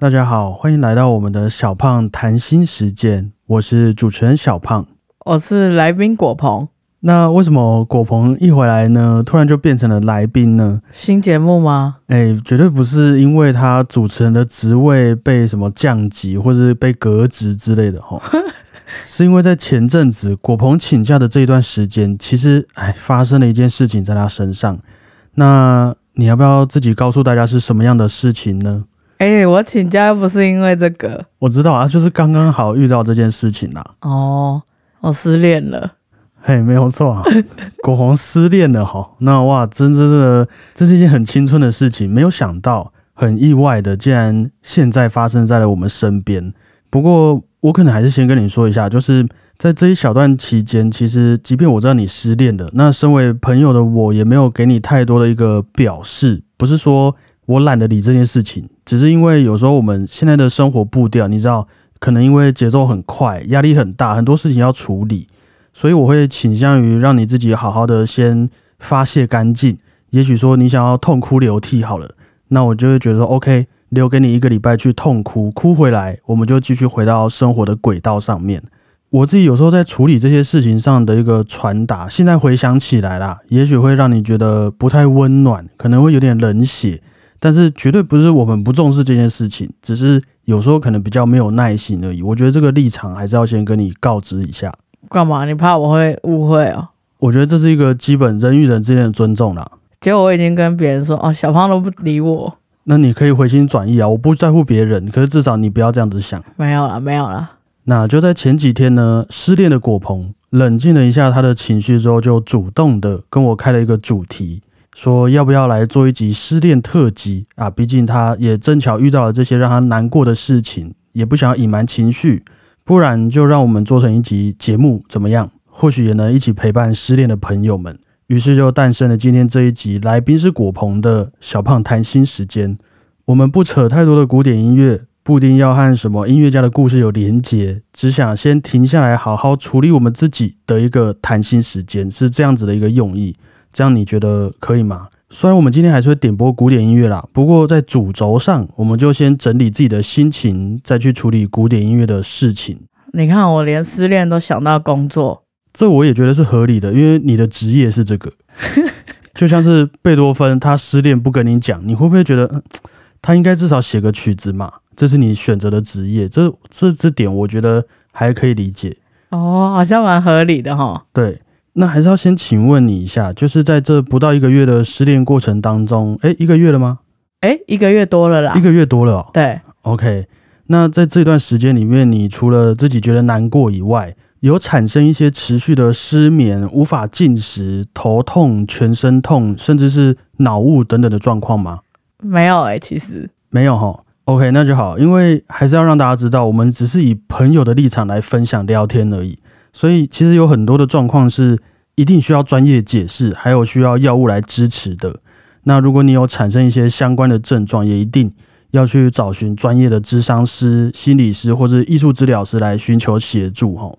大家好，欢迎来到我们的小胖谈心时间，我是主持人小胖。我是来宾果鹏，那为什么果鹏一回来呢，突然就变成了来宾呢？新节目吗？哎，绝对不是因为他主持人的职位被什么降级或者被革职之类的哈，是因为在前阵子果鹏请假的这一段时间，其实哎发生了一件事情在他身上。那你要不要自己告诉大家是什么样的事情呢？哎、我请假又不是因为这个我知道啊，就是刚刚好遇到这件事情啦。哦，我失恋了。嘿，没有错啊，果红失恋了哈。那哇，真真的，这是一件很青春的事情，没有想到，很意外的，竟然现在发生在了我们身边。不过，我可能还是先跟你说一下，就是在这一小段期间，其实即便我知道你失恋了，那身为朋友的我也没有给你太多的一个表示，不是说我懒得理这件事情，只是因为有时候我们现在的生活步调，你知道，可能因为节奏很快，压力很大，很多事情要处理。所以我会倾向于让你自己好好的先发泄干净。也许说你想要痛哭流涕好了，那我就会觉得说 OK，留给你一个礼拜去痛哭，哭回来我们就继续回到生活的轨道上面。我自己有时候在处理这些事情上的一个传达，现在回想起来啦，也许会让你觉得不太温暖，可能会有点冷血，但是绝对不是我们不重视这件事情，只是有时候可能比较没有耐心而已。我觉得这个立场还是要先跟你告知一下。干嘛？你怕我会误会哦？我觉得这是一个基本人与人之间的尊重啦。结果我已经跟别人说，哦，小胖都不理我。那你可以回心转意啊，我不在乎别人，可是至少你不要这样子想。没有啦，没有啦。那就在前几天呢，失恋的果鹏冷静了一下他的情绪之后，就主动的跟我开了一个主题，说要不要来做一集失恋特辑啊？毕竟他也正巧遇到了这些让他难过的事情，也不想要隐瞒情绪，不然就让我们做成一集节目怎么样？或许也能一起陪伴失恋的朋友们。于是就诞生了今天这一集，来宾是果鹏的小胖谈心时间。我们不扯太多的古典音乐，不一定要和什么音乐家的故事有连结，只想先停下来，好好处理我们自己的一个谈心时间，是这样子的一个用意。这样你觉得可以吗？虽然我们今天还是会点播古典音乐啦，不过在主轴上，我们就先整理自己的心情，再去处理古典音乐的事情。你看，我连失恋都想到工作。这我也觉得是合理的，因为你的职业是这个，就像是贝多芬他失恋不跟你讲，你会不会觉得、嗯他应该至少写个曲子嘛？这是你选择的职业，这这这点我觉得还可以理解。哦，好像蛮合理的哈。对，那还是要先请问你一下，就是在这不到一个月的失恋过程当中，诶，一个月了吗？哎，一个月多了啦一。个月多了哦。对，OK，那在这段时间里面，你除了自己觉得难过以外，有产生一些持续的失眠、无法进食、头痛、全身痛，甚至是脑雾等等的状况吗？没有哎、其实没有哈。OK，那就好，因为还是要让大家知道，我们只是以朋友的立场来分享聊天而已，所以其实有很多的状况是一定需要专业解释，还有需要药物来支持的。那如果你有产生一些相关的症状，也一定要去找寻专业的咨商师、心理师或者艺术治疗师来寻求协助哈。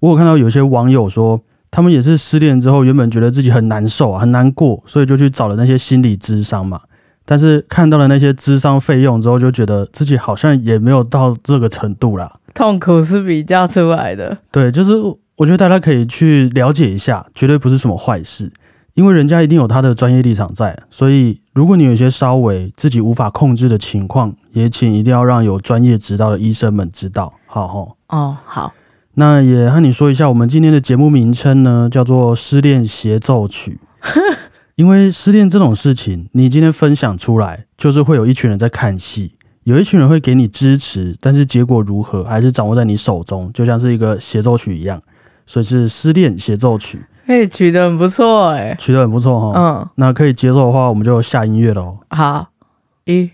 我有看到有些网友说，他们也是失恋之后，原本觉得自己很难受啊，很难过，所以就去找了那些心理咨商嘛。但是看到了那些咨商费用之后，就觉得自己好像也没有到这个程度啦。痛苦是比较出来的。对，就是我觉得大家可以去了解一下，绝对不是什么坏事，因为人家一定有他的专业立场在。所以，如果你有一些稍微自己无法控制的情况，也请一定要让有专业指导的医生们知道。好吼，哦，好，那也和你说一下，我们今天的节目名称呢，叫做《失恋协奏曲》。因为失恋这种事情，你今天分享出来，就是会有一群人在看戏，有一群人会给你支持，但是结果如何，还是掌握在你手中，就像是一个协奏曲一样，所以是失恋协奏曲，哎，取得很不错哎。取得很不错哈。嗯，那可以接受的话，我们就下音乐喽。好，一、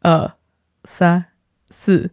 二、三、四。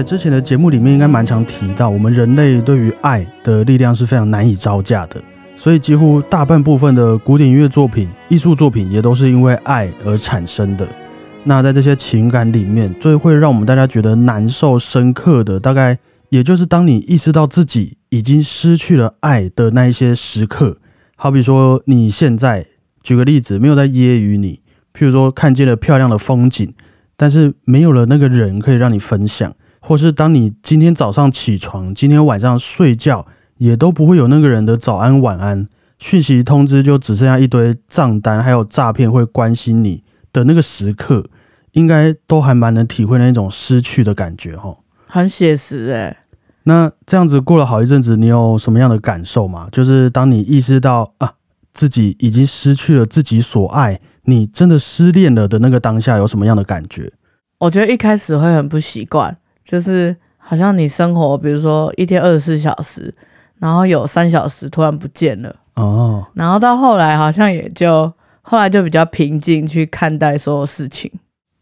在之前的节目里面，应该蛮常提到，我们人类对于爱的力量是非常难以招架的，所以几乎大半部分的古典音乐作品、艺术作品也都是因为爱而产生的。那在这些情感里面，最会让我们大家觉得难受、深刻的，大概也就是当你意识到自己已经失去了爱的那一些时刻。好比说，你现在举个例子，没有在揶揄你，譬如说看见了漂亮的风景，但是没有了那个人可以让你分享，或是当你今天早上起床，今天晚上睡觉，也都不会有那个人的早安晚安讯息通知，就只剩下一堆账单，还有诈骗会关心你的那个时刻，应该都还蛮能体会那种失去的感觉哈。很写实哎、那这样子过了好一阵子，你有什么样的感受吗？就是当你意识到啊，自己已经失去了自己所爱，你真的失恋了的那个当下，有什么样的感觉？我觉得一开始会很不习惯，就是好像你生活，比如说一天二十四小时，然后有三小时突然不见了，哦，然后到后来好像也就后来就比较平静去看待所有事情，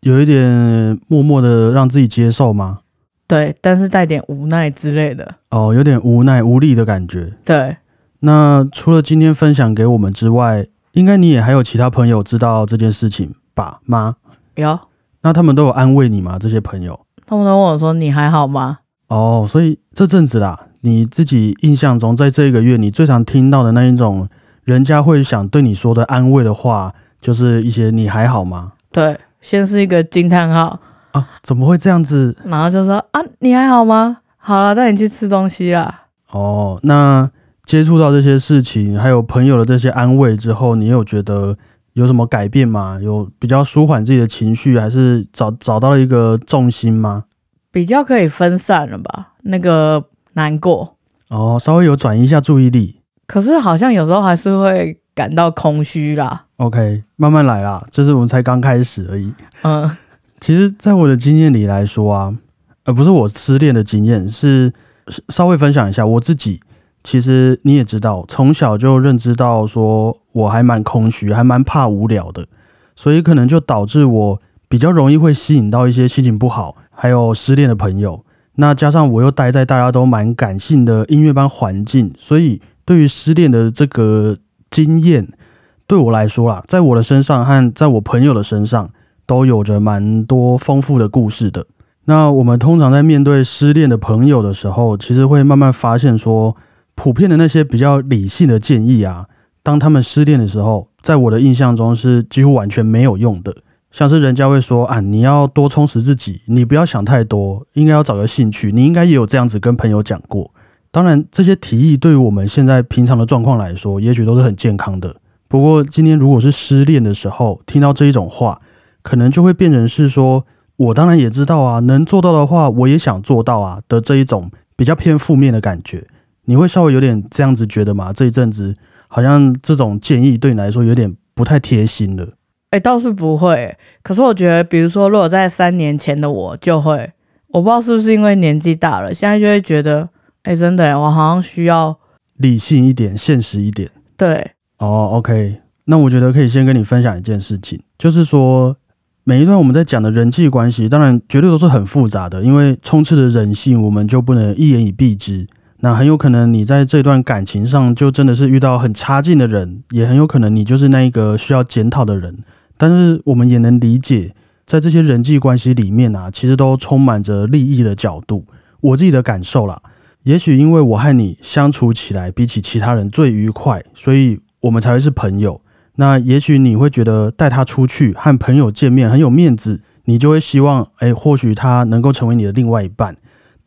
有一点默默的让自己接受吗？对，但是带点无奈之类的，哦，有点无奈无力的感觉。对，那除了今天分享给我们之外，应该你也还有其他朋友知道这件事情吧？妈？有那他们都有安慰你吗？这些朋友？他们都问我说你还好吗？哦，所以这阵子啦，你自己印象中，在这一个月，你最常听到的那一种人家会想对你说的安慰的话，就是一些“你还好吗对，先是一个惊叹号，？”啊？怎么会这样子？然后就说啊你还好吗？好了，带你去吃东西啦。哦，那接触到这些事情，还有朋友的这些安慰之后，你有觉得有什么改变吗？有比较舒缓自己的情绪，还是找找到了一个重心吗？比较可以分散了吧，那个难过。哦，稍微有转移一下注意力。可是好像有时候还是会感到空虚啦。OK，慢慢来啦，这是我们才刚开始而已。嗯，其实，在我的经验里来说啊，呃，不是我失恋的经验，是是稍微分享一下我自己。其实你也知道，从小就认知到说我还蛮空虚，还蛮怕无聊的，所以可能就导致我比较容易会吸引到一些心情不好，还有失恋的朋友。那加上我又待在大家都蛮感性的音乐班环境，所以对于失恋的这个经验，对我来说啦，在我的身上和在我朋友的身上，都有着蛮多丰富的故事的。那我们通常在面对失恋的朋友的时候，其实会慢慢发现说，普遍的那些比较理性的建议啊，当他们失恋的时候，在我的印象中是几乎完全没有用的。像是人家会说啊，你要多充实自己，你不要想太多，应该要找个兴趣。你应该也有这样子跟朋友讲过。当然，这些提议对于我们现在平常的状况来说，也许都是很健康的。不过，今天如果是失恋的时候听到这一种话，可能就会变成是说，我当然也知道啊，能做到的话，我也想做到啊的这一种比较偏负面的感觉。你会稍微有点这样子觉得吗？这一阵子好像这种建议对你来说有点不太贴心了。哎、倒是不会欸、可是我觉得，比如说，如果在三年前的我就会，我不知道是不是因为年纪大了，现在就会觉得，哎、真的欸、我好像需要理性一点，现实一点。对，哦，OK，那我觉得可以先跟你分享一件事情，就是说每一段我们在讲的人际关系，当然绝对都是很复杂的，因为充斥着人性，我们就不能一言以蔽之。那很有可能你在这段感情上就真的是遇到很差劲的人，也很有可能你就是那一个需要检讨的人。但是我们也能理解，在这些人际关系里面啊，其实都充满着利益的角度。我自己的感受啦，也许因为我和你相处起来比起其他人最愉快，所以我们才会是朋友。那也许你会觉得带他出去和朋友见面很有面子，你就会希望，哎，或许他能够成为你的另外一半，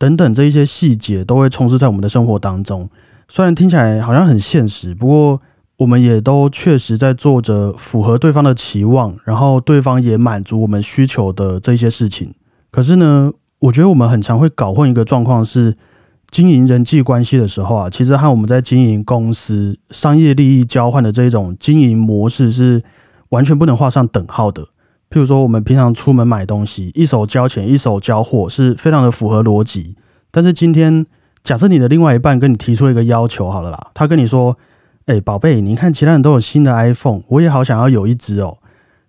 等等这一些细节都会充斥在我们的生活当中。虽然听起来好像很现实，不过我们也都确实在做着符合对方的期望，然后对方也满足我们需求的这些事情。可是呢，我觉得我们很常会搞混一个状况是，经营人际关系的时候啊，其实和我们在经营公司商业利益交换的这一种经营模式是完全不能画上等号的。譬如说，我们平常出门买东西，一手交钱，一手交货，是非常的符合逻辑。但是今天，假设你的另外一半跟你提出了一个要求，好了啦，他跟你说：“哎、宝贝，你看其他人都有新的 iPhone，我也好想要有一只哦。”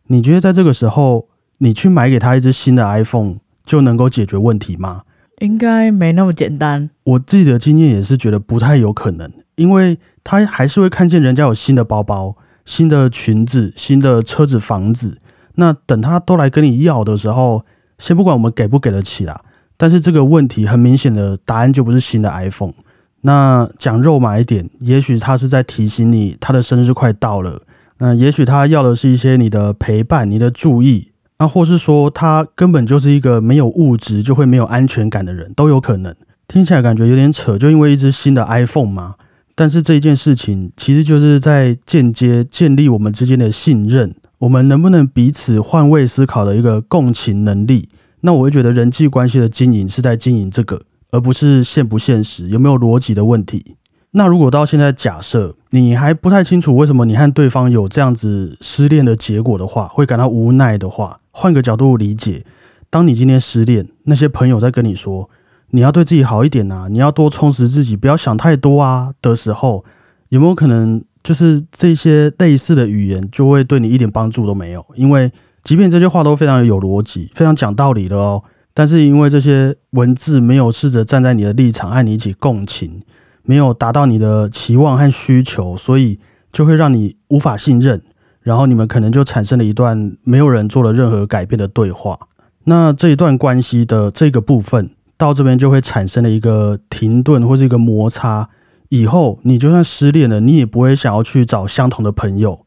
你觉得在这个时候，你去买给他一只新的 iPhone 就能够解决问题吗？应该没那么简单。我自己的经验也是觉得不太有可能，因为他还是会看见人家有新的包包、新的裙子、新的车子、房子。那等他都来跟你要的时候，先不管我们给不给得起啦，但是这个问题很明显的答案就不是新的 iPhone。那讲肉麻一点，也许他是在提醒你，他的生日快到了。嗯，也许他要的是一些你的陪伴、你的注意，那或是说他根本就是一个没有物质就会没有安全感的人，都有可能。听起来感觉有点扯，就因为一只新的 iPhone 嘛。但是这一件事情其实就是在间接建立我们之间的信任。我们能不能彼此换位思考的一个共情能力？那我会觉得人际关系的经营是在经营这个，而不是现不现实、有没有逻辑的问题。那如果到现在假设你还不太清楚为什么你和对方有这样子失恋的结果的话，会感到无奈的话，换个角度理解，当你今天失恋，那些朋友在跟你说你要对自己好一点啊，你要多充实自己，不要想太多啊的时候，有没有可能？就是这些类似的语言就会对你一点帮助都没有，因为即便这些话都非常有逻辑、非常讲道理的哦，但是因为这些文字没有试着站在你的立场和你一起共情，没有达到你的期望和需求，所以就会让你无法信任，然后你们可能就产生了一段没有人做了任何改变的对话。那这一段关系的这个部分到这边就会产生了一个停顿或是一个摩擦。以后你就算失恋了，你也不会想要去找相同的朋友。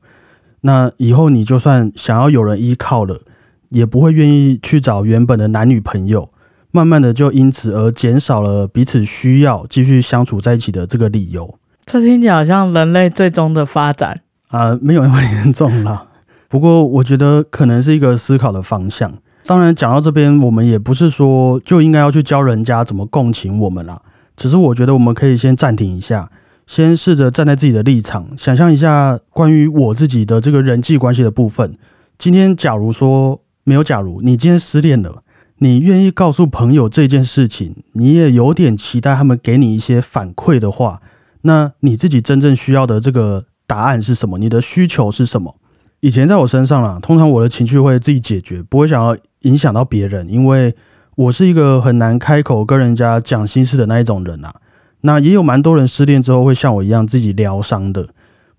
那以后你就算想要有人依靠了，也不会愿意去找原本的男女朋友。慢慢的就因此而减少了彼此需要继续相处在一起的这个理由。这听起来好像人类最终的发展啊，没有那么严重啦。不过我觉得可能是一个思考的方向。当然讲到这边，我们也不是说就应该要去教人家怎么共情我们啦。只是我觉得我们可以先暂停一下，先试着站在自己的立场，想象一下关于我自己的这个人际关系的部分。今天假如说没有假如，你今天失恋了，你愿意告诉朋友这件事情，你也有点期待他们给你一些反馈的话，那你自己真正需要的这个答案是什么？你的需求是什么？以前在我身上啦，通常我的情绪会自己解决，不会想要影响到别人，因为。我是一个很难开口跟人家讲心事的那一种人啊，那也有蛮多人失恋之后会像我一样自己疗伤的。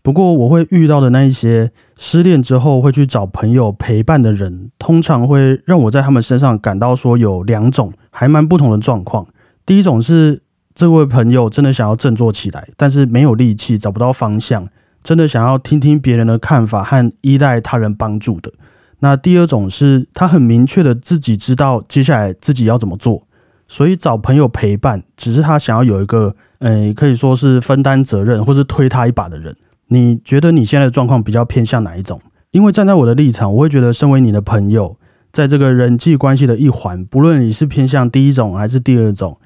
不过我会遇到的那一些失恋之后会去找朋友陪伴的人，通常会让我在他们身上感到说有两种还蛮不同的状况。第一种是这位朋友真的想要振作起来，但是没有力气，找不到方向，真的想要听听别人的看法和依赖他人帮助的。那第二种是他很明确的自己知道接下来自己要怎么做，所以找朋友陪伴，只是他想要有一个，呃，可以说是分担责任或是推他一把的人。你觉得你现在的状况比较偏向哪一种？因为站在我的立场，我会觉得身为你的朋友，在这个人际关系的一环，不论你是偏向第一种还是第二种，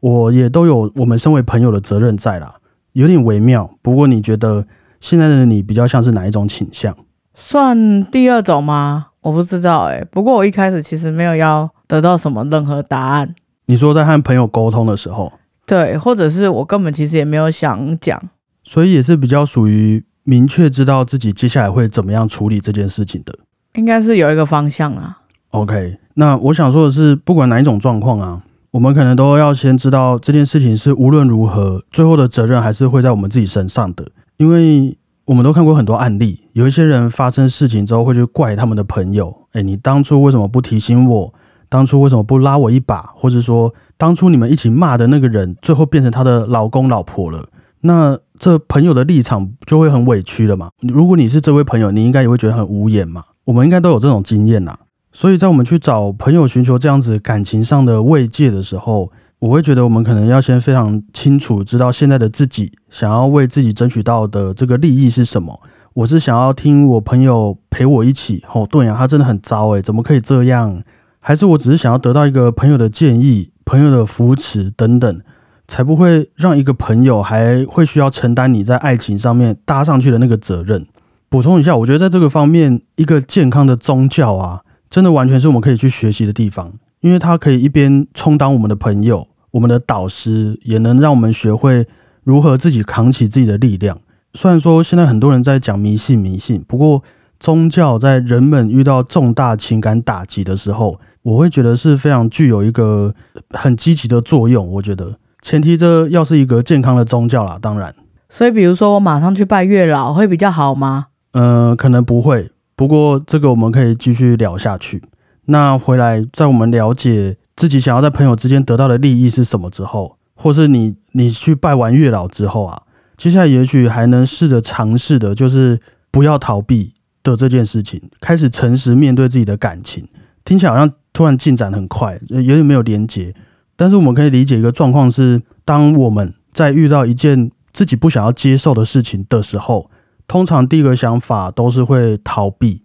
我也都有我们身为朋友的责任在啦，有点微妙。不过你觉得现在的你比较像是哪一种倾向？算第二种吗？我不知道哎。不过我一开始其实没有要得到什么任何答案。你说在和朋友沟通的时候，对，或者是我根本其实也没有想讲，所以也是比较属于明确知道自己接下来会怎么样处理这件事情的。应该是有一个方向啊。OK，那我想说的是，不管哪一种状况啊，我们可能都要先知道这件事情是无论如何，最后的责任还是会在我们自己身上的，因为。我们都看过很多案例，有一些人发生事情之后会去怪他们的朋友，哎，你当初为什么不提醒我？当初为什么不拉我一把？或者说，当初你们一起骂的那个人，最后变成他的老公老婆了，那这朋友的立场就会很委屈了嘛？如果你是这位朋友，你应该也会觉得很无言嘛？我们应该都有这种经验呐，所以在我们去找朋友寻求这样子感情上的慰藉的时候。我会觉得，我们可能要先非常清楚知道现在的自己想要为自己争取到的这个利益是什么。我是想要听我朋友陪我一起，哦，对呀，他真的很糟诶，怎么可以这样？还是我只是想要得到一个朋友的建议、朋友的扶持等等，才不会让一个朋友还会需要承担你在爱情上面搭上去的那个责任。补充一下，我觉得在这个方面，一个健康的宗教啊，真的完全是我们可以去学习的地方，因为它可以一边充当我们的朋友。我们的导师也能让我们学会如何自己扛起自己的力量。虽然说现在很多人在讲迷信，迷信，不过宗教在人们遇到重大情感打击的时候，我会觉得是非常具有一个很积极的作用。我觉得前提这要是一个健康的宗教啦，当然。所以，比如说我马上去拜月老会比较好吗？呃，可能不会。不过这个我们可以继续聊下去。那回来，在我们了解自己想要在朋友之间得到的利益是什么之后，或是你你去拜完月老之后啊，接下来也许还能试着尝试的，就是不要逃避的这件事情，开始诚实面对自己的感情。听起来好像突然进展很快，有点没有连结。但是我们可以理解一个状况是，当我们在遇到一件自己不想要接受的事情的时候，通常第一个想法都是会逃避。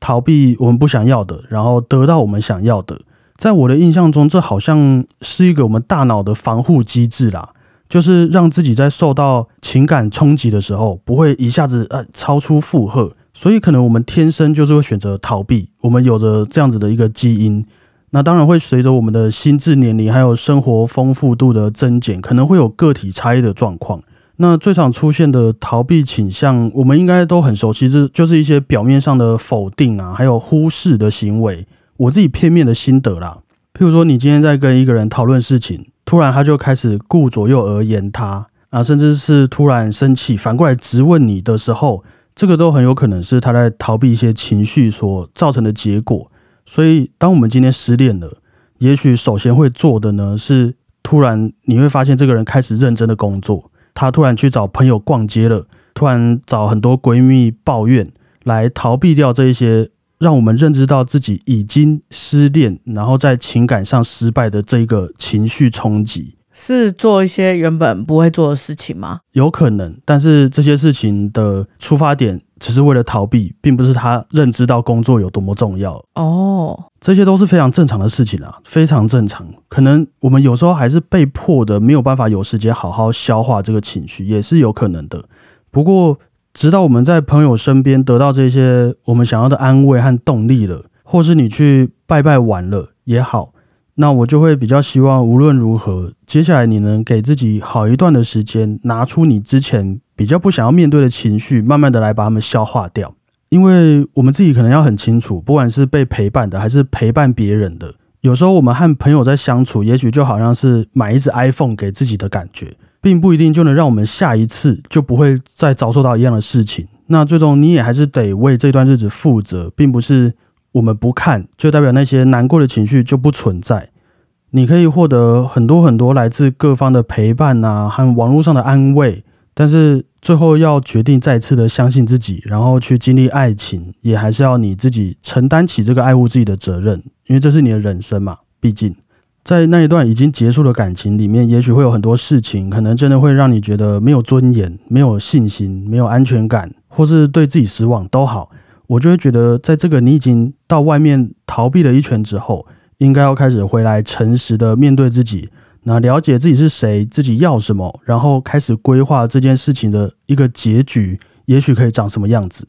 逃避我们不想要的，然后得到我们想要的。在我的印象中，这好像是一个我们大脑的防护机制啦，就是让自己在受到情感冲击的时候，不会一下子呃超出负荷。所以，可能我们天生就是会选择逃避。我们有着这样子的一个基因。那当然会随着我们的心智年龄还有生活丰富度的增减，可能会有个体差异的状况。那最常出现的逃避倾向，我们应该都很熟悉，这就是一些表面上的否定啊，还有忽视的行为。我自己片面的心得啦，譬如说，你今天在跟一个人讨论事情，突然他就开始顾左右而言他啊，甚至是突然生气，反过来质问你的时候，这个都很有可能是他在逃避一些情绪所造成的结果。所以，当我们今天失恋了，也许首先会做的呢，是突然你会发现这个人开始认真的工作。他突然去找朋友逛街了，突然找很多闺蜜抱怨，来逃避掉这一些让我们认知到自己已经失恋，然后在情感上失败的这一个情绪冲击，是做一些原本不会做的事情吗？有可能，但是这些事情的出发点。只是为了逃避，并不是他认知到工作有多么重要哦。这些都是非常正常的事情啊，非常正常。可能我们有时候还是被迫的，没有办法有时间好好消化这个情绪，也是有可能的。不过，直到我们在朋友身边得到这些我们想要的安慰和动力了，或是你去拜拜完了也好。那我就会比较希望，无论如何，接下来你能给自己好一段的时间，拿出你之前比较不想要面对的情绪，慢慢的来把它们消化掉。因为我们自己可能要很清楚，不管是被陪伴的，还是陪伴别人的，有时候我们和朋友在相处，也许就好像是买一只 iPhone 给自己的感觉，并不一定就能让我们下一次就不会再遭受到一样的事情。那最终你也还是得为这段日子负责，并不是。我们不看，就代表那些难过的情绪就不存在。你可以获得很多很多来自各方的陪伴啊，和网络上的安慰，但是最后要决定再次的相信自己，然后去经历爱情，也还是要你自己承担起这个爱护自己的责任，因为这是你的人生嘛。毕竟在那一段已经结束的感情里面，也许会有很多事情，可能真的会让你觉得没有尊严、没有信心、没有安全感，或是对自己失望都好。我就会觉得，在这个你已经到外面逃避了一圈之后，应该要开始回来，诚实的面对自己，那了解自己是谁，自己要什么，然后开始规划这件事情的一个结局，也许可以长什么样子。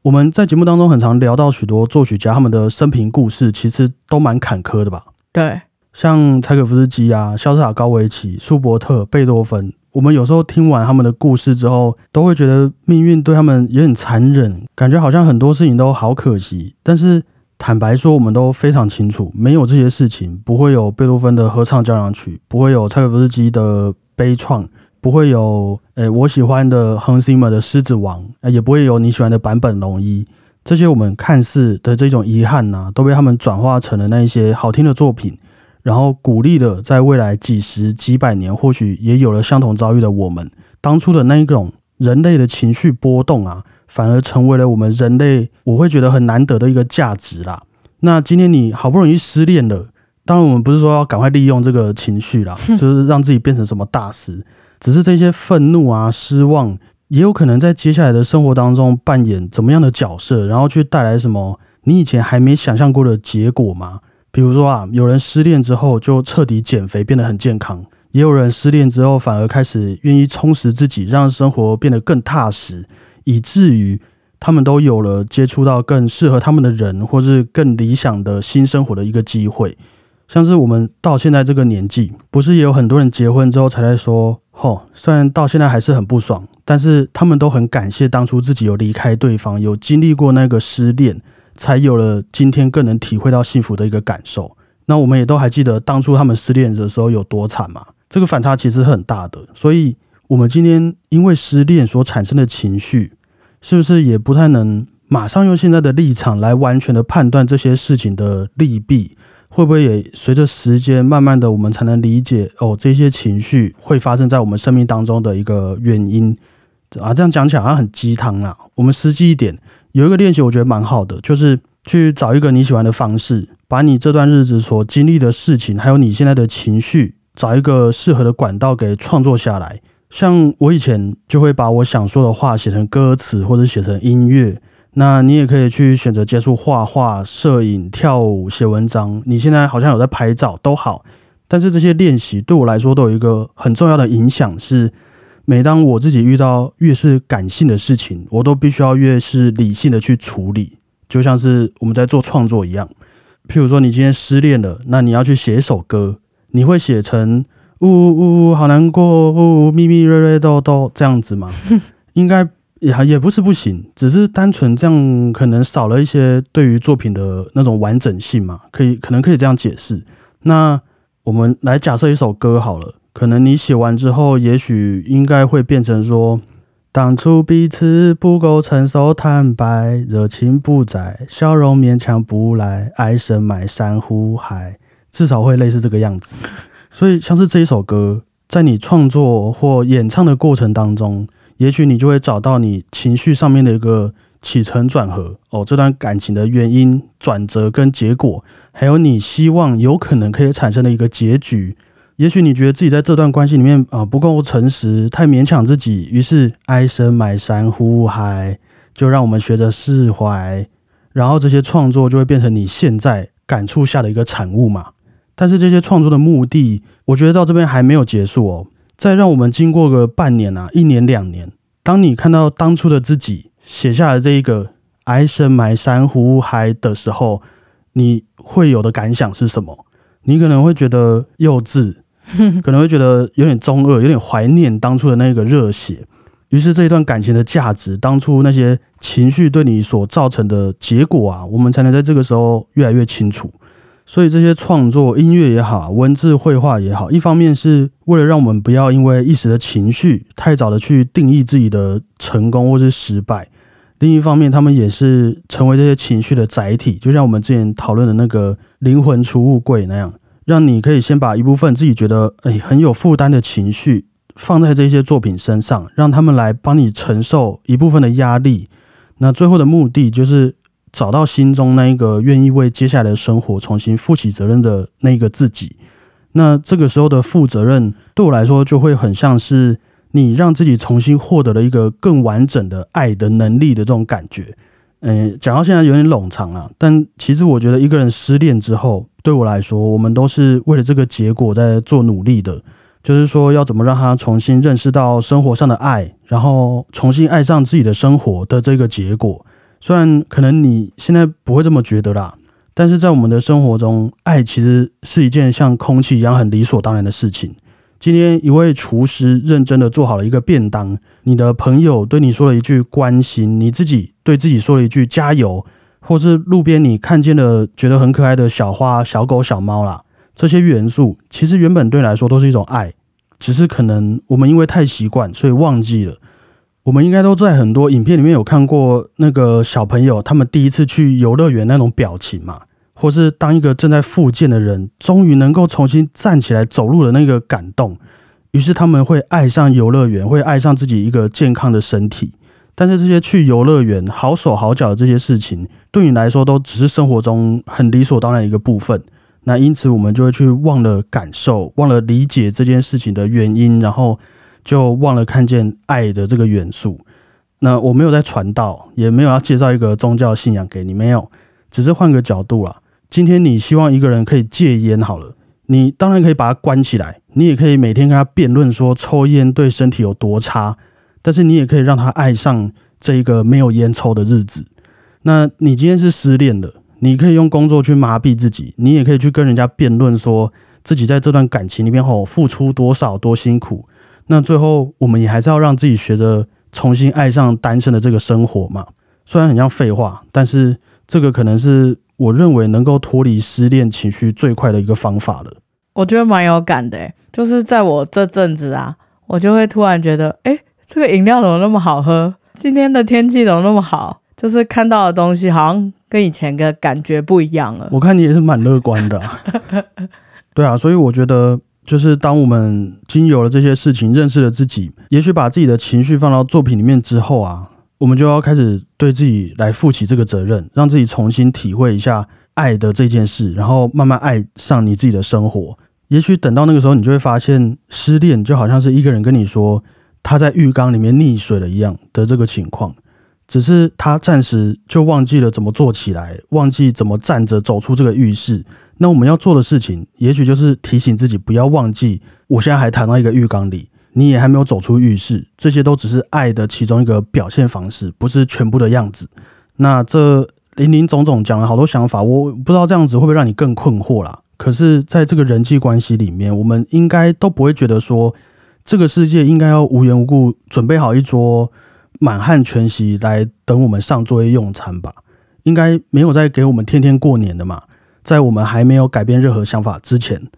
我们在节目当中很常聊到许多作曲家他们的生平故事，其实都蛮坎坷的吧？对，像柴可夫斯基啊、肖斯塔高维奇、舒伯特、贝多芬。我们有时候听完他们的故事之后，都会觉得命运对他们也很残忍，感觉好像很多事情都好可惜。但是坦白说，我们都非常清楚，没有这些事情，不会有贝多芬的合唱交响曲，不会有柴可夫斯基的悲怆，不会有诶我喜欢的亨斯默的狮子王，也不会有你喜欢的版本龙一。这些我们看似的这种遗憾呐，都被他们转化成了那一些好听的作品。然后鼓励了在未来几十几百年，或许也有了相同遭遇的我们，当初的那一种人类的情绪波动啊，反而成为了我们人类我会觉得很难得的一个价值啦。那今天你好不容易失恋了，当然我们不是说要赶快利用这个情绪啦，就是让自己变成什么大师，只是这些愤怒啊、失望，也有可能在接下来的生活当中扮演怎么样的角色，然后去带来什么你以前还没想象过的结果吗？比如说啊，有人失恋之后就彻底减肥，变得很健康；也有人失恋之后反而开始愿意充实自己，让生活变得更踏实，以至于他们都有了接触到更适合他们的人，或是更理想的新生活的一个机会。像是我们到现在这个年纪，不是也有很多人结婚之后才在说：“吼，虽然到现在还是很不爽，但是他们都很感谢当初自己有离开对方，有经历过那个失恋。”才有了今天更能体会到幸福的一个感受。那我们也都还记得当初他们失恋的时候有多惨嘛？这个反差其实很大的。所以我们今天因为失恋所产生的情绪，是不是也不太能马上用现在的立场来完全的判断这些事情的利弊？会不会也随着时间，慢慢的我们才能理解哦，这些情绪会发生在我们生命当中的一个原因啊？这样讲起来好像很鸡汤啊。我们实际一点，有一个练习，我觉得蛮好的，就是去找一个你喜欢的方式，把你这段日子所经历的事情，还有你现在的情绪，找一个适合的管道给创作下来。像我以前就会把我想说的话写成歌词，或者写成音乐。那你也可以去选择接触画画、摄影、跳舞、写文章。你现在好像有在拍照，都好。但是这些练习对我来说都有一个很重要的影响，是每当我自己遇到越是感性的事情，我都必须要越是理性的去处理。就像是我们在做创作一样。譬如说，你今天失恋了，那你要去写一首歌，你会写成呜呜呜，好难过，呜呜咪咪瑞瑞豆豆这样子吗？应该。也也不是不行，只是单纯这样可能少了一些对于作品的那种完整性嘛，可以可能可以这样解释。那我们来假设一首歌好了，可能你写完之后，也许应该会变成说，当初彼此不够成熟坦白，热情不在，笑容勉强不来，爱深埋山呼海，至少会类似这个样子。所以像是这一首歌，在你创作或演唱的过程当中。也许你就会找到你情绪上面的一个起承转合哦，这段感情的原因、转折跟结果，还有你希望有可能可以产生的一个结局。也许你觉得自己在这段关系里面啊不够诚实，太勉强自己，于是唉声埋山呼海，就让我们学着释怀，然后这些创作就会变成你现在感触下的一个产物嘛。但是这些创作的目的，我觉得到这边还没有结束哦。再让我们经过个半年啊，一年两年，当你看到当初的自己写下来这一个“哀声埋山呼海”的时候，你会有的感想是什么？你可能会觉得幼稚，可能会觉得有点中二，有点怀念当初的那个热血。于是这一段感情的价值，当初那些情绪对你所造成的结果啊，我们才能在这个时候越来越清楚。所以这些创作音乐也好，文字绘画也好，一方面是为了让我们不要因为一时的情绪太早的去定义自己的成功或是失败；另一方面，他们也是成为这些情绪的载体，就像我们之前讨论的那个灵魂储物柜那样，让你可以先把一部分自己觉得哎很有负担的情绪放在这些作品身上，让他们来帮你承受一部分的压力。那最后的目的就是。找到心中那一个愿意为接下来的生活重新负起责任的那一个自己，那这个时候的负责任对我来说就会很像是你让自己重新获得了一个更完整的爱的能力的这种感觉。嗯，讲到现在有点冗长了，但其实我觉得一个人失恋之后，对我来说，我们都是为了这个结果在做努力的，就是说要怎么让他重新认识到生活上的爱，然后重新爱上自己的生活的这个结果。虽然可能你现在不会这么觉得啦，但是在我们的生活中，爱其实是一件像空气一样很理所当然的事情。今天一位厨师认真的做好了一个便当，你的朋友对你说了一句关心，你自己对自己说了一句加油，或是路边你看见的觉得很可爱的小花、小狗、小猫啦，这些元素其实原本对你来说都是一种爱，只是可能我们因为太习惯，所以忘记了。我们应该都在很多影片里面有看过那个小朋友他们第一次去游乐园那种表情嘛，或是当一个正在复健的人终于能够重新站起来走路的那个感动，于是他们会爱上游乐园，会爱上自己一个健康的身体。但是这些去游乐园好手好脚的这些事情，对你来说都只是生活中很理所当然一个部分。那因此我们就会去忘了感受，忘了理解这件事情的原因，然后。就忘了看见爱的这个元素。那我没有在传道，也没有要介绍一个宗教信仰给你，没有，只是换个角度啊。今天你希望一个人可以戒烟，好了，你当然可以把他关起来，你也可以每天跟他辩论说抽烟对身体有多差，但是你也可以让他爱上这一个没有烟抽的日子。那你今天是失恋的，你可以用工作去麻痹自己，你也可以去跟人家辩论说自己在这段感情里面吼付出多少多辛苦。那最后，我们也还是要让自己学着重新爱上单身的这个生活嘛。虽然很像废话，但是这个可能是我认为能够脱离失恋情绪最快的一个方法了。我觉得蛮有感的，就是在我这阵子啊，我就会突然觉得，哎，这个饮料怎么那么好喝？今天的天气怎么那么好？就是看到的东西好像跟以前的感觉不一样了。我看你也是蛮乐观的，对啊，所以我觉得，就是当我们经由了这些事情，认识了自己，也许把自己的情绪放到作品里面之后啊，我们就要开始对自己来负起这个责任，让自己重新体会一下爱的这件事，然后慢慢爱上你自己的生活。也许等到那个时候，你就会发现，失恋就好像是一个人跟你说他在浴缸里面溺水了一样的这个情况，只是他暂时就忘记了怎么做起来，忘记怎么站着走出这个浴室。那我们要做的事情，也许就是提醒自己不要忘记，我现在还躺到一个浴缸里，你也还没有走出浴室，这些都只是爱的其中一个表现方式，不是全部的样子。那这林林总总讲了好多想法，我不知道这样子会不会让你更困惑啦。可是，在这个人际关系里面，我们应该都不会觉得说，这个世界应该要无缘无故准备好一桌满汉全席来等我们上桌用餐吧？应该没有在给我们天天过年的嘛？在我们还没有改变任何想法之前，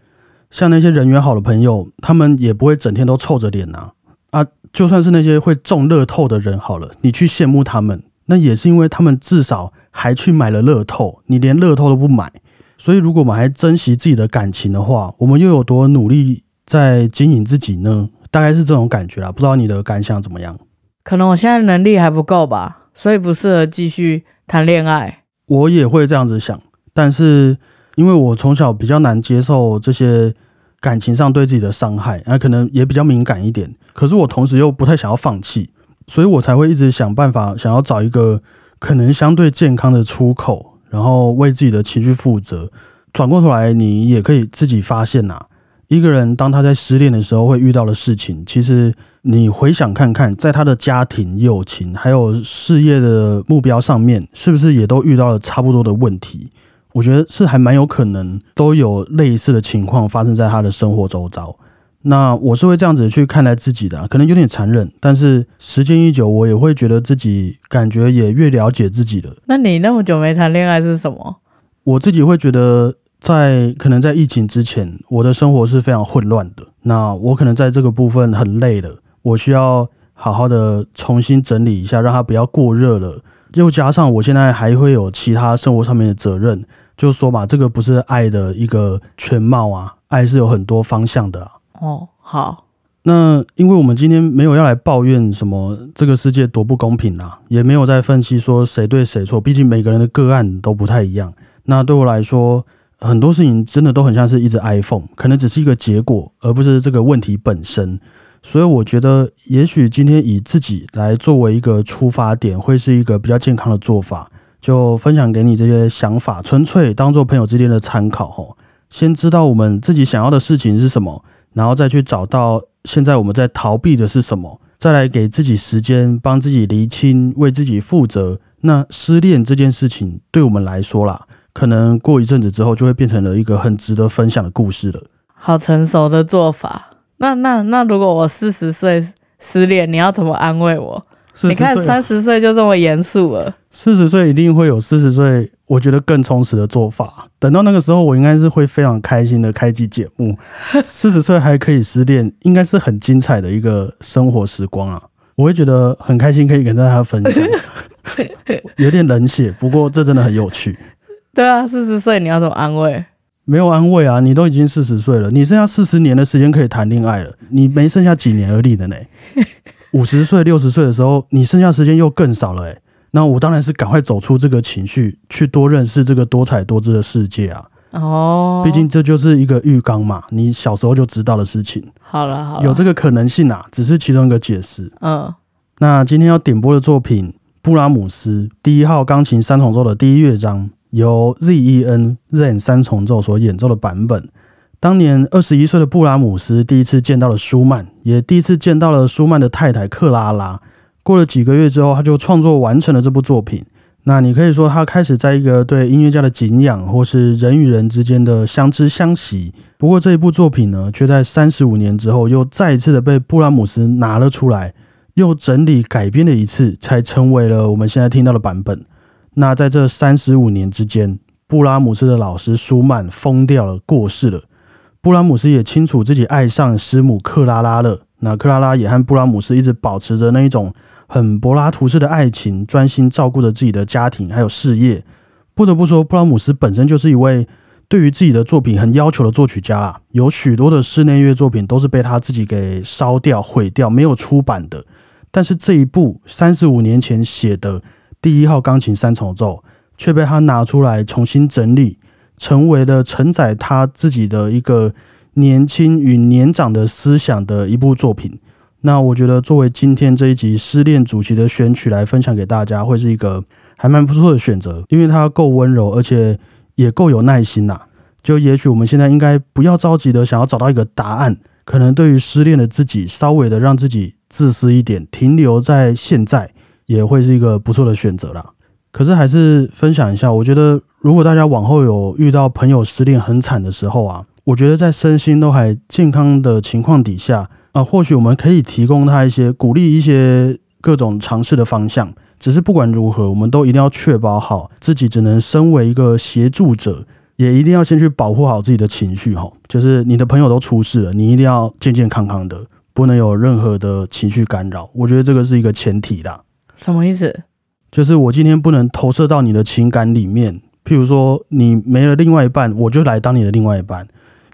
像那些人缘好的朋友，他们也不会整天都臭着脸呐。啊，就算是那些会中乐透的人好了，你去羡慕他们，那也是因为他们至少还去买了乐透，你连乐透都不买。所以，如果我们还珍惜自己的感情的话，我们又有多努力在经营自己呢？大概是这种感觉啦。不知道你的感想怎么样？可能我现在能力还不够吧，所以不适合继续谈恋爱。我也会这样子想。但是，因为我从小比较难接受这些感情上对自己的伤害，那可能也比较敏感一点。可是我同时又不太想要放弃，所以我才会一直想办法，想要找一个可能相对健康的出口，然后为自己的情绪负责。转过头来，你也可以自己发现呐，一个人当他在失恋的时候会遇到的事情，其实你回想看看，在他的家庭、友情还有事业的目标上面，是不是也都遇到了差不多的问题？我觉得是还蛮有可能都有类似的情况发生在他的生活周遭。那我是会这样子去看待自己的，可能有点残忍，但是时间一久，我也会觉得自己感觉也越了解自己了。那你那么久没谈恋爱是什么？我自己会觉得，在可能在疫情之前，我的生活是非常混乱的。那我可能在这个部分很累了，我需要好好的重新整理一下，让它不要过热了。又加上我现在还会有其他生活上面的责任。就是说嘛，这个不是爱的一个全貌啊，爱是有很多方向的。哦，好，那因为我们今天没有要来抱怨什么这个世界多不公平啊，也没有在分析说谁对谁错，毕竟每个人的个案都不太一样。那对我来说，很多事情真的都很像是一只 iPhone，可能只是一个结果，而不是这个问题本身。所以我觉得，也许今天以自己来作为一个出发点，会是一个比较健康的做法。就分享给你这些想法，纯粹当做朋友之间的参考吼。先知道我们自己想要的事情是什么，然后再去找到现在我们在逃避的是什么，再来给自己时间，帮自己厘清，为自己负责。那失恋这件事情对我们来说啦，可能过一阵子之后就会变成了一个很值得分享的故事了。好成熟的做法。那那那，如果我四十岁失恋，你要怎么安慰我？你看三十岁就这么严肃了。四十岁一定会有四十岁，我觉得更充实的做法。等到那个时候，我应该是会非常开心的开机节目。四十岁还可以失恋，应该是很精彩的一个生活时光啊！我会觉得很开心，可以跟大家分享。有点冷血，不过这真的很有趣。对啊，四十岁你要怎么安慰？没有安慰啊！你都已经四十岁了，你剩下四十年的时间可以谈恋爱了，你没剩下几年而立的呢。五十岁、六十岁的时候，你剩下时间又更少了哎。那我当然是赶快走出这个情绪，去多认识这个多彩多姿的世界啊！哦，毕竟这就是一个浴缸嘛，你小时候就知道的事情。好了，好了，有这个可能性啊，只是其中一个解释。嗯，那今天要点播的作品，布拉姆斯第一号钢琴三重奏的第一乐章，由 Z E N Zen 三重奏所演奏的版本。当年二十一岁的布拉姆斯第一次见到了舒曼，也第一次见到了舒曼的太太克拉拉。过了几个月之后，他就创作完成了这部作品。那你可以说，他开始在一个对音乐家的敬仰，或是人与人之间的相知相惜。不过这一部作品呢，却在三十五年之后，又再一次的被布拉姆斯拿了出来，又整理改编了一次，才成为了我们现在听到的版本。那在这三十五年之间，布拉姆斯的老师舒曼疯掉了，过世了。布拉姆斯也清楚自己爱上师母克拉拉了。那克拉拉也和布拉姆斯一直保持着那一种很柏拉图式的爱情，专心照顾着自己的家庭还有事业。不得不说，布拉姆斯本身就是一位对于自己的作品很要求的作曲家啦，有许多的室内乐作品都是被他自己给烧掉、毁掉，没有出版的。但是这一部三十五年前写的第一号钢琴三重奏，却被他拿出来重新整理，成为了承载他自己的一个年轻与年长的思想的一部作品。那我觉得，作为今天这一集失恋主题的选曲来分享给大家，会是一个还蛮不错的选择，因为它够温柔，而且也够有耐心呐。就也许我们现在应该不要着急的想要找到一个答案，可能对于失恋的自己，稍微的让自己自私一点，停留在现在，也会是一个不错的选择啦。可是还是分享一下，我觉得如果大家往后有遇到朋友失恋很惨的时候啊，我觉得在身心都还健康的情况底下。啊，或许我们可以提供他一些鼓励，一些各种尝试的方向。只是不管如何，我们都一定要确保好自己，只能身为一个协助者，也一定要先去保护好自己的情绪。哈，就是你的朋友都出事了，你一定要健健康康的，不能有任何的情绪干扰。我觉得这个是一个前提啦。什么意思？就是我今天不能投射到你的情感里面。譬如说，你没了另外一半，我就来当你的另外一半。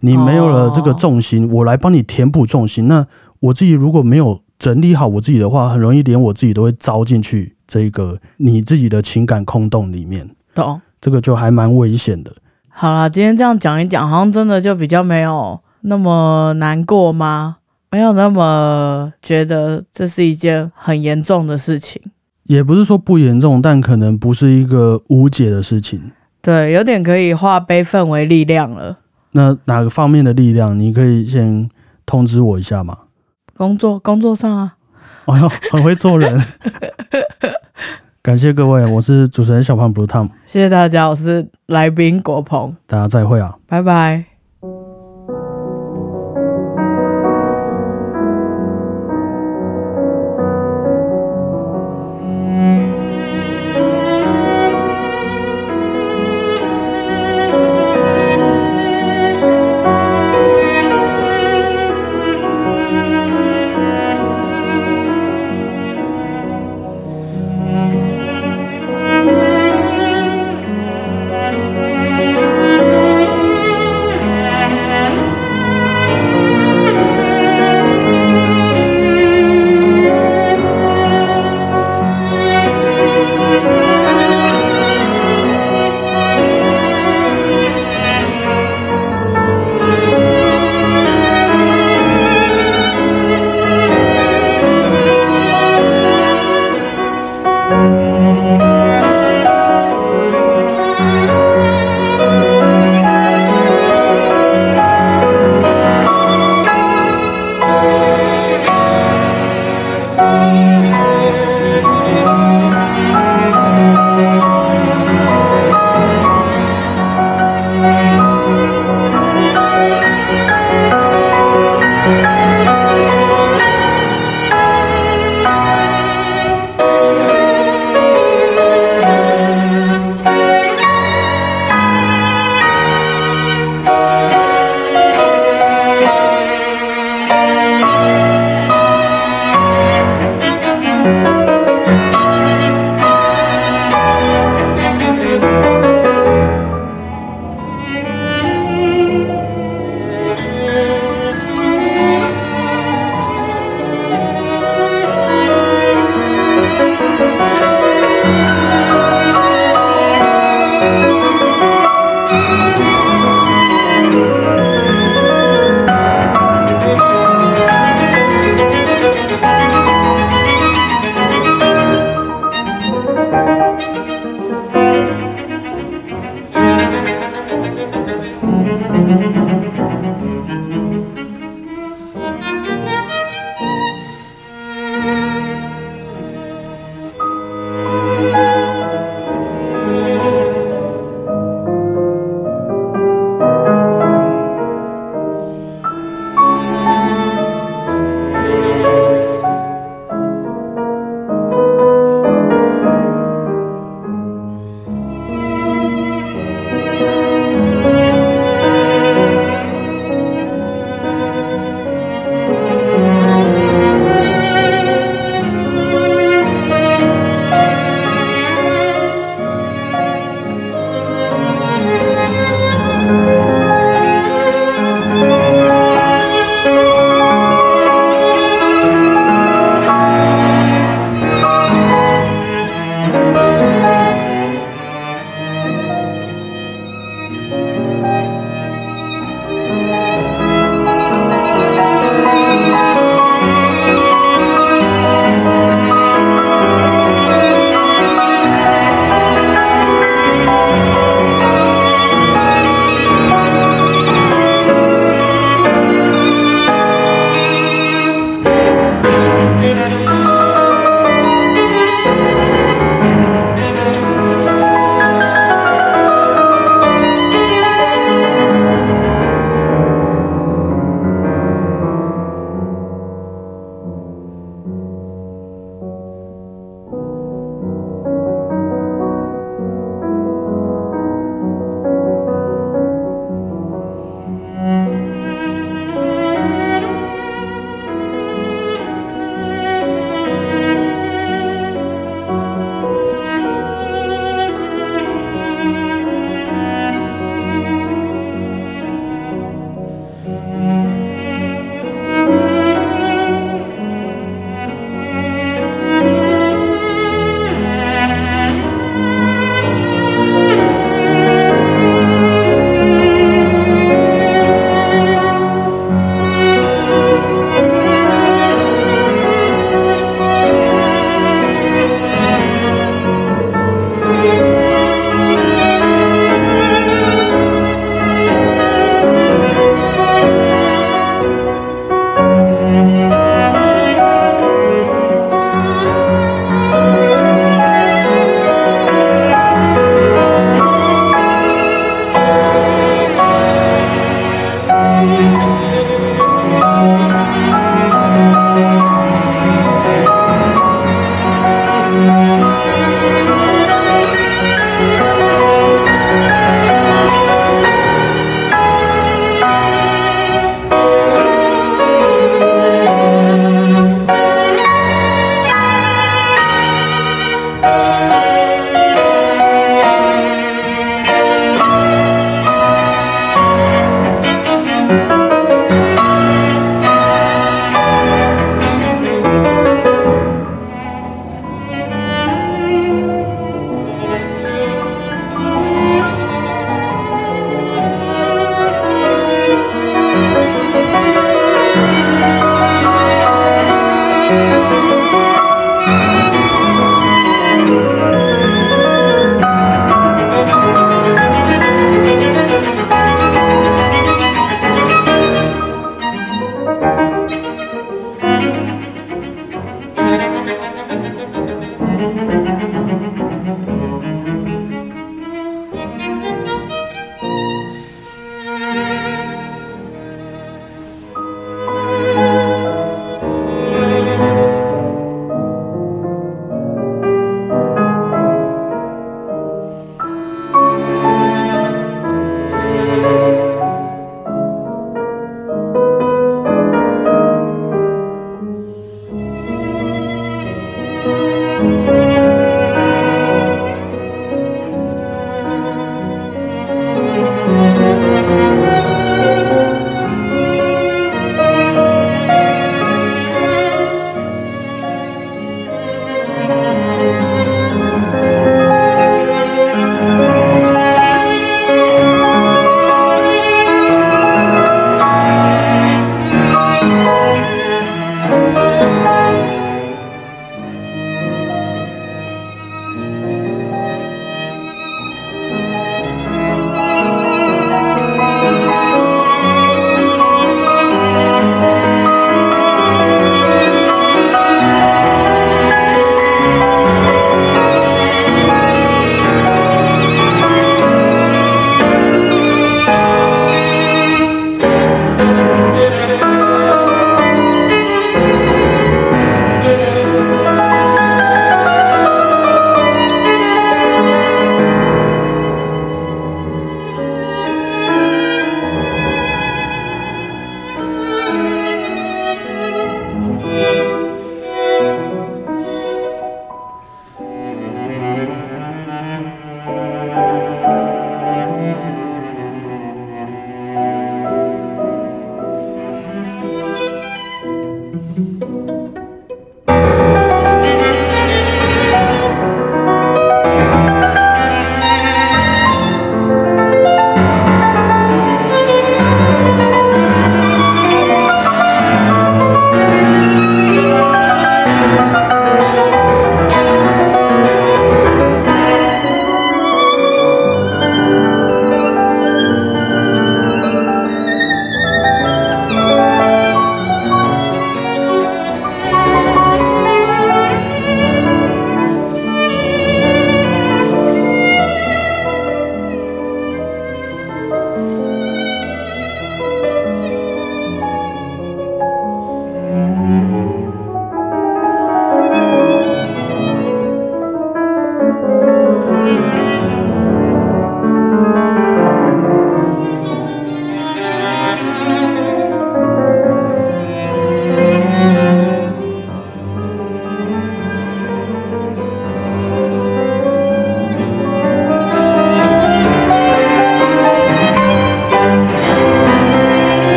你没有了这个重心，我来帮你填补重心。那我自己如果没有整理好我自己的话，很容易连我自己都会糟进去这个你自己的情感空洞里面。懂？这个就还蛮危险的。好啦，今天这样讲一讲，好像真的就比较没有那么难过吗？没有那么觉得这是一件很严重的事情。也不是说不严重，但可能不是一个无解的事情。对，有点可以化悲愤为力量了。那哪个方面的力量？你可以先通知我一下吗？工作，工作上啊。哦哟，很会做人。感谢各位，我是主持人小胖 Blue Tom。谢谢大家，我是来宾国鹏。大家再会啊，拜拜。